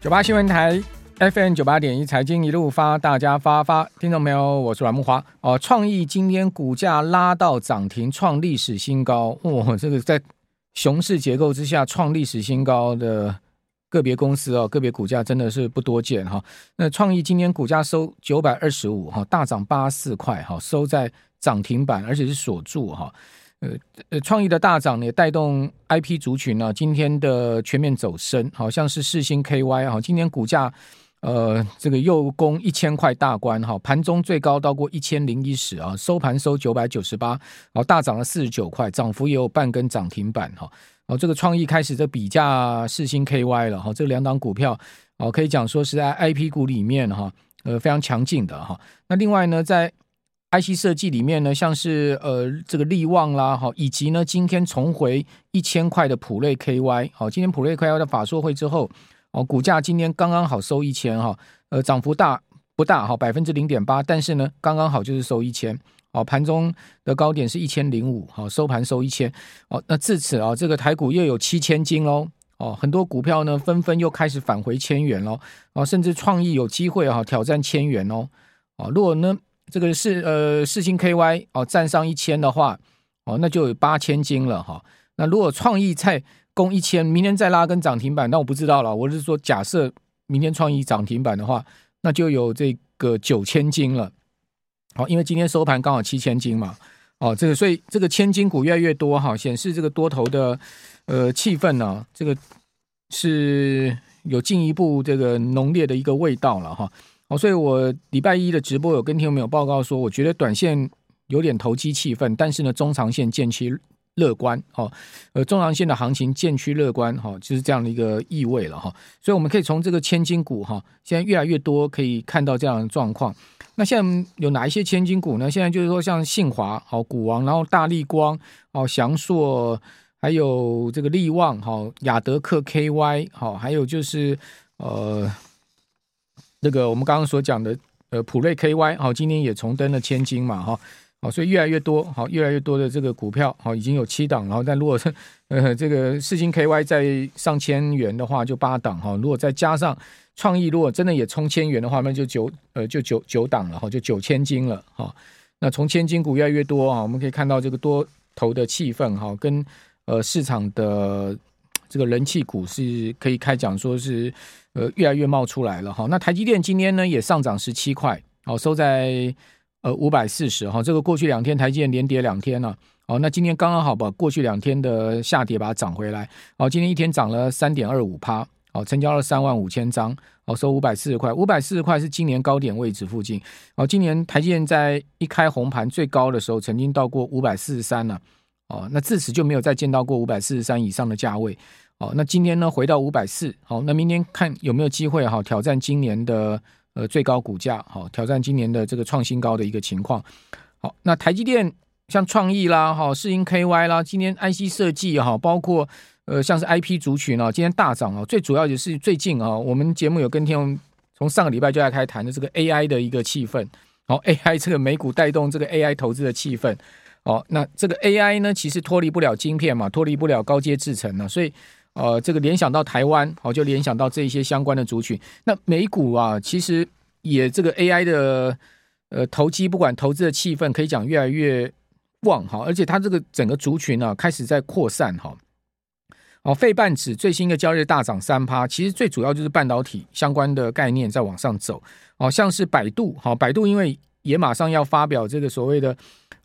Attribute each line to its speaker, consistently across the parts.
Speaker 1: 九八新闻台 FM 九八点一财经一路发，大家发发，听众朋友，我是阮慕驊哦。创意今天股价拉到涨停，创历史新高。哇、哦，这个在熊市结构之下创历史新高的个别公司哦，个别股价真的是不多见哈、哦。那创意今天股价收九百二十五哈，大涨八四块哈，收在涨停板，而且是锁住哈。哦呃呃，创意的大涨也带动 IP 族群呢、啊，今天的全面走升，好像是世星 KY 哈，今天股价呃这个又攻一千块大关哈，盘中最高到过一千零一十啊，收盘收九百九十八，好大涨了四十九块，涨幅也有半根涨停板哈，哦这个创意开始这比价世星 KY 了哈，这两档股票哦可以讲说是在 IP 股里面哈，呃非常强劲的哈，那另外呢在 IC 设计里面呢，像是呃这个力旺啦，哈，以及呢今天重回一千块的普瑞 KY，好，今天普瑞 KY 的法说会之后，哦，股价今天刚刚好收一千哈，呃，涨幅大不大哈，百分之零点八，但是呢刚刚好就是收一千，哦，盘中的高点是一千零五，好，收盘收一千，哦，那至此啊，这个台股又有七千金喽，哦，很多股票呢纷纷又开始返回千元喽，哦，甚至创意有机会哈挑战千元哦，哦，如果呢？这个是呃四星 KY 哦，站上一千的话哦，那就有八千金了哈。那如果创意再攻一千，明天再拉根涨停板，那我不知道了。我是说，假设明天创意涨停板的话，那就有这个九千金了。好，因为今天收盘刚好七千金嘛。哦，这个所以这个千金股越来越多哈，显示这个多头的呃气氛呢，这个是有进一步这个浓烈的一个味道了哈。哦，所以我礼拜一的直播有跟听众朋友报告说，我觉得短线有点投机气氛，但是呢，中长线渐趋乐观。哦，呃，中长线的行情渐趋乐观，哈，就是这样的一个意味了哈。所以我们可以从这个千金股哈，现在越来越多可以看到这样的状况。那现在有哪一些千金股呢？现在就是说像信华、好股王，然后大立光、哦祥硕，还有这个力旺、好亚德克 KY，好，还有就是呃。这个我们刚刚所讲的，呃，谱瑞 KY 好，今天也重登了千金嘛，哈，好，所以越来越多，好，越来越多的这个股票，好，已经有七档，然后但如果是呃这个世芯 KY 在上千元的话，就八档，哈，如果再加上创意，如果真的也冲千元的话，那就九呃就九九档了，哈，就九千金了，哈，那从千金股越来越多啊，我们可以看到这个多头的气氛，哈，跟呃市场的这个人气股是可以开讲说是。呃，越来越冒出来了哈。那台积电今天呢也上涨十七块，哦，收在呃五百四十哈。这个过去两天台积电连跌两天了，哦，那今天刚刚好把过去两天的下跌把它涨回来，哦，今天一天涨了三点二五趴，哦，成交了三万五千张，哦，收五百四十块，五百四十块是今年高点位置附近，哦，今年台积电在一开红盘最高的时候曾经到过五百四十三了，哦，那自此就没有再见到过五百四十三以上的价位。哦，那今天呢回到五百四，好，那明天看有没有机会哈挑战今年的呃最高股价，好，挑战今年的这个创新高的一个情况。好，那台积电像创意啦，哈，世芯 KY 啦，今天 IC 设计哈，包括呃像是 IP 族群啊，今天大涨啊，最主要就是最近啊，我们节目有跟听众从上个礼拜就来开谈的这个 AI 的一个气氛，好，AI 这个美股带动这个 AI 投资的气氛，哦，那这个 AI 呢，其实脱离不了晶片嘛，脱离不了高阶制程呢，所以。呃，这个联想到台湾，好，就联想到这一些相关的族群。那美股啊，其实也这个 AI 的呃投机，不管投资的气氛，可以讲越来越旺哈，而且它这个整个族群啊，开始在扩散哈。哦，费半指最新的交易大涨三趴，其实最主要就是半导体相关的概念在往上走。哦，像是百度，好，百度因为也马上要发表这个所谓的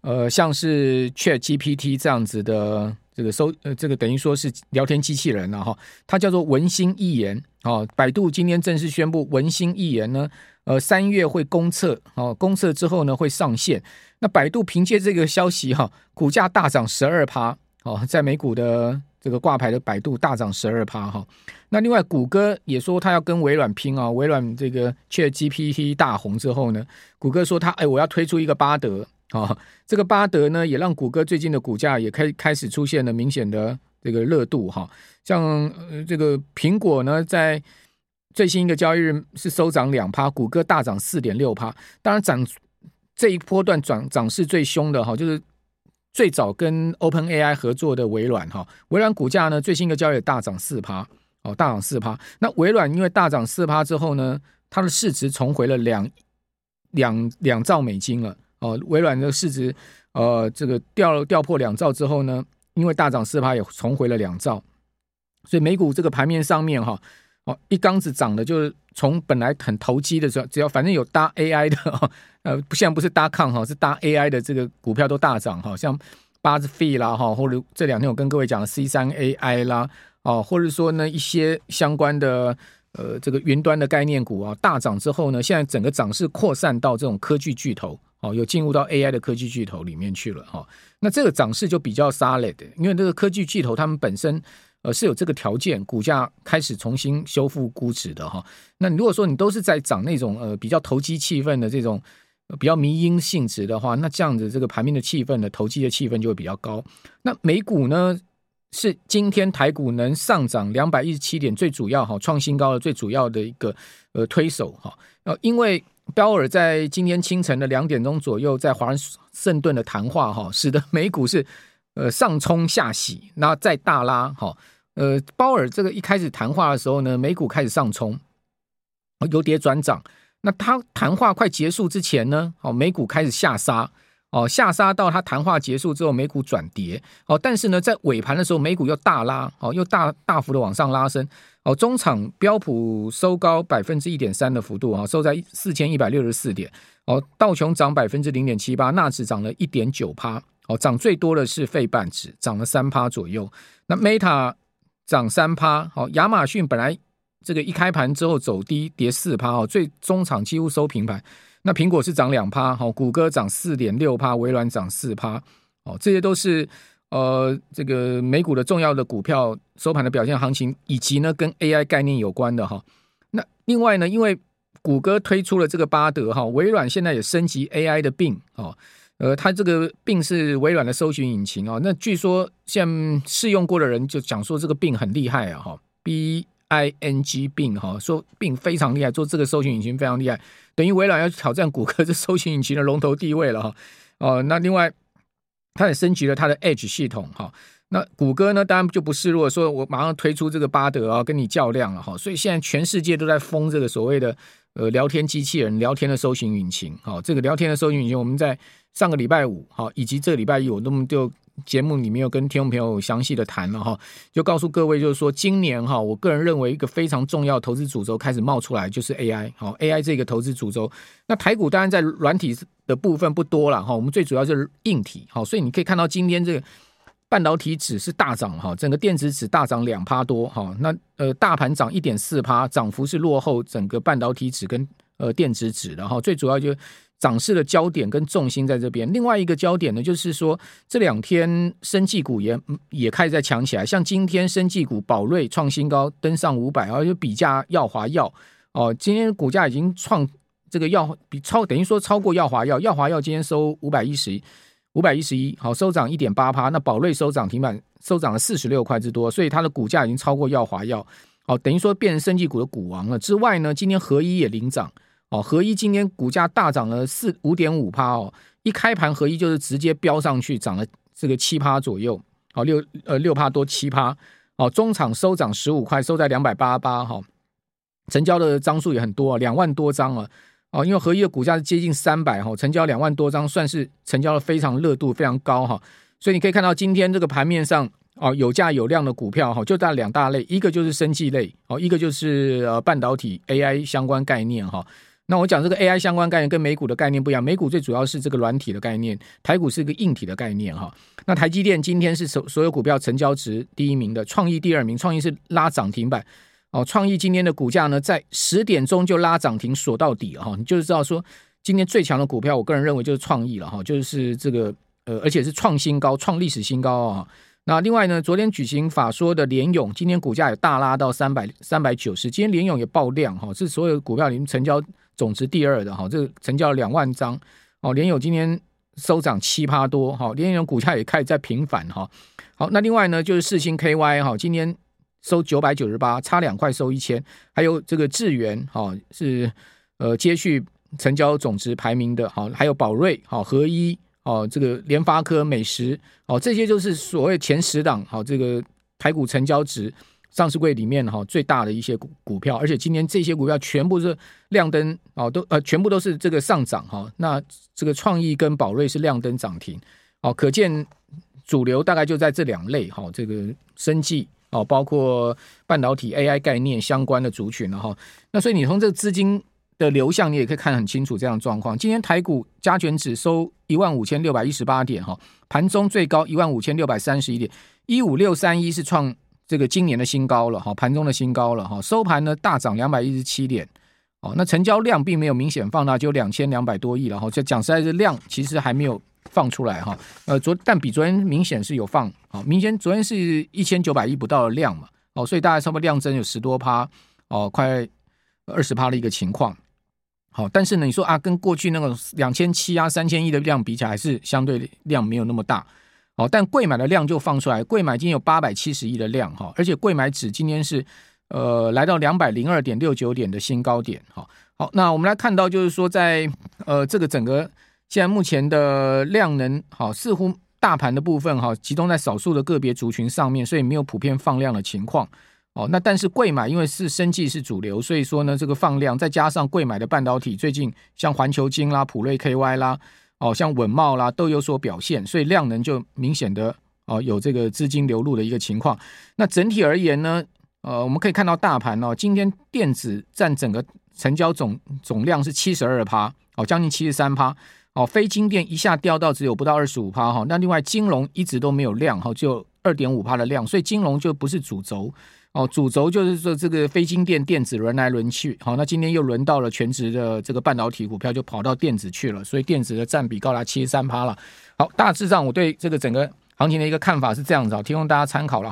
Speaker 1: 呃，像是 ChatGPT 这样子的。这个搜呃，这个等于说是聊天机器人了哈，它叫做文心一言哦。百度今天正式宣布，文心一言呢，呃，三月会公测哦，公测之后呢会上线。那百度凭借这个消息哈，股价大涨十二趴哦，在美股的这个挂牌的百度大涨十二趴哈。那另外谷歌也说它要跟微软拼啊，微软这个 ChatGPT 大红之后呢，谷歌说它哎，我要推出一个巴德。啊、哦，这个巴德呢，也让谷歌最近的股价也开开始出现了明显的这个热度哈。像呃这个苹果呢，在最新一个交易日是收涨两趴，谷歌大涨四点六趴。当然涨这一波段涨涨势最凶的哈，就是最早跟 OpenAI 合作的微软哈。微软股价呢，最新一个交易大涨四趴。哦，大涨四趴。那微软因为大涨四趴之后呢，它的市值重回了两两两兆美金了。哦，微软的市值呃这个掉掉破两兆之后呢，因为大涨四趴也重回了两兆，所以美股这个盘面上面哈。哦，一缸子涨的，就是从本来很投机的时候，只要反正有搭 AI 的，呃，不像不是搭抗哈，是搭 AI 的这个股票都大涨哈，像 BuzzFeed 啦哈，或者这两天我跟各位讲的 C 三 AI 啦，哦，或者说呢一些相关的呃这个云端的概念股啊大涨之后呢，现在整个涨势扩散到这种科技巨头，哦，有进入到 AI 的科技巨头里面去了哈，那这个涨势就比较 solid，因为这个科技巨头他们本身。呃，是有这个条件，股价开始重新修复估值的哈。那如果说你都是在涨那种呃比较投机气氛的这种比较迷因性质的话，那这样子这个盘面的气氛的投机的气氛就会比较高。那美股呢，是今天台股能上涨两百一十七点，最主要哈创新高的最主要的一个呃推手哈。呃，因为鲍尔在今天清晨的两点钟左右在华盛顿的谈话哈，使得美股是呃上冲下洗，然后再大拉哈。呃，鲍尔这个一开始谈话的时候呢，美股开始上冲，由跌转涨。那他谈话快结束之前呢，好，美股开始下杀，哦，下杀到他谈话结束之后，美股转跌，哦，但是呢，在尾盘的时候，美股又大拉，哦，又大大幅的往上拉升，哦，中场标普收高百分之一点三的幅度，啊，收在四千一百六十四点，哦，道琼涨百分之零点七八，纳指涨了一点九趴，哦，涨最多的是费半指，涨了三趴左右，那 Meta。涨三趴，好，亚马逊本来这个一开盘之后走低，跌四趴，哦，最终场几乎收平盘。那苹果是涨两趴，好，谷歌涨四点六趴，微软涨四趴，哦，这些都是呃这个美股的重要的股票收盘的表现行情，以及呢跟 AI 概念有关的哈。那另外呢，因为谷歌推出了这个巴德哈，微软现在也升级 AI 的病哦。呃，它这个病是微软的搜寻引擎啊、哦。那据说现在试用过的人就讲说这个病很厉害啊，哈，B I N G 病哈，说病非常厉害，做这个搜寻引擎非常厉害，等于微软要挑战谷歌这搜寻引擎的龙头地位了哈。哦，那另外，它也升级了它的 Edge 系统哈。那谷歌呢，当然就不示弱，说我马上推出这个巴德啊，跟你较量了哈。所以现在全世界都在封这个所谓的呃聊天机器人、聊天的搜寻引擎。好，这个聊天的搜寻引擎，我们在。上个礼拜五，好，以及这个礼拜一，我那么就节目里面有跟听众朋友详细的谈了哈，就告诉各位，就是说今年哈，我个人认为一个非常重要投资主轴开始冒出来，就是 AI，好，AI 这个投资主轴。那台股当然在软体的部分不多了哈，我们最主要就是硬体，好，所以你可以看到今天这个半导体指是大涨哈，整个电子指大涨两趴多哈，那呃大盘涨一点四趴，涨幅是落后整个半导体指跟呃电子指的哈，最主要就。涨势的焦点跟重心在这边，另外一个焦点呢，就是说这两天生技股也也开始在强起来，像今天生技股宝瑞创新高，登上五百，然后就比价药华药。哦，今天股价已经创这个药比超等于说超过药华药，药华药今天收五百一十五百一十一，好收涨一点八趴，那宝瑞收涨停板收涨了四十六块之多，所以它的股价已经超过药华药，哦，等于说变成生技股的股王了。之外呢，今天合一也领涨。哦，合一今天股价大涨了四五点五趴哦，一开盘合一就是直接飙上去，涨了这个七趴左右，哦六呃六趴多七趴，哦中场收涨十五块，收在两百八十八哈，成交的张数也很多啊，两万多张啊，哦因为合一的股价是接近三百哈，成交两万多张，算是成交的非常热度非常高哈，所以你可以看到今天这个盘面上哦有价有量的股票哈，就大两大类，一个就是生技类哦，一个就是呃半导体 AI 相关概念哈。那我讲这个 AI 相关概念跟美股的概念不一样，美股最主要是这个软体的概念，台股是一个硬体的概念哈。那台积电今天是所所有股票成交值第一名的，创意第二名，创意是拉涨停板哦。创意今天的股价呢，在十点钟就拉涨停锁到底哈，你就是知道说今天最强的股票，我个人认为就是创意了哈，就是这个呃，而且是创新高，创历史新高啊。那另外呢，昨天举行法说的联咏，今天股价也大拉到三百三百九十，今天联咏也爆量哈，是所有股票里面成交。总值第二的哈，这个成交两万张哦，联友今天收涨七趴多哈，联友股价也开始在平反哈。好，那另外呢就是世星 KY 哈，今天收九百九十八，差两块收一千，还有这个智元哈是呃接续成交总值排名的哈，还有宝瑞哈合一哦，这个联发科美食哦，这些就是所谓前十档好，这个台股成交值上市柜里面哈最大的一些股股票，而且今天这些股票全部是亮灯哦，都呃全部都是这个上涨哈。那这个创意跟宝瑞是亮灯涨停哦，可见主流大概就在这两类哈，这个生技哦，包括半导体 AI 概念相关的族群了哈。那所以你从这个资金的流向，你也可以看很清楚这样的状况。今天台股加权指收一万五千六百一十八点哈，盘中最高一万五千六百三十一点，一五六三一是创。这个今年的新高了哈，盘中的新高了哈，收盘呢大涨两百一十七点，哦，那成交量并没有明显放大，就两千两百多亿了哈。这讲实在，这量其实还没有放出来哈。呃，昨但比昨天明显是有放啊，明显昨天是一千九百亿不到的量嘛，哦，所以大概差不多量增有十多趴，哦，快二十趴的一个情况。好，但是呢，你说啊，跟过去那个两千七啊、三千亿的量比起来，还是相对量没有那么大。好，但贵买的量就放出来，贵买今天有八百七十亿的量哈，而且贵买指今天是呃来到两百零二点六九点的新高点哈。好，那我们来看到就是说在呃这个整个现在目前的量能好，似乎大盘的部分哈集中在少数的个别族群上面，所以没有普遍放量的情况。哦，那但是贵买因为是生技是主流，所以说呢这个放量再加上贵买的半导体最近像环球晶啦、普瑞 KY 啦。哦，像稳懋啦都有所表现，所以量能就明显的哦有这个资金流入的一个情况。那整体而言呢，呃，我们可以看到大盘哦，今天电子占整个成交总总量是七十二趴，哦，将近七十三趴。哦，非金电一下掉到只有不到二十五趴哈。那另外金融一直都没有量哈，就二点五趴的量，所以金融就不是主轴。哦，主轴就是说这个非晶电电子轮来轮去，好，那今天又轮到了全职的这个半导体股票，就跑到电子去了，所以电子的占比高达七十三趴了。好，大致上我对这个整个行情的一个看法是这样子，提供大家参考了。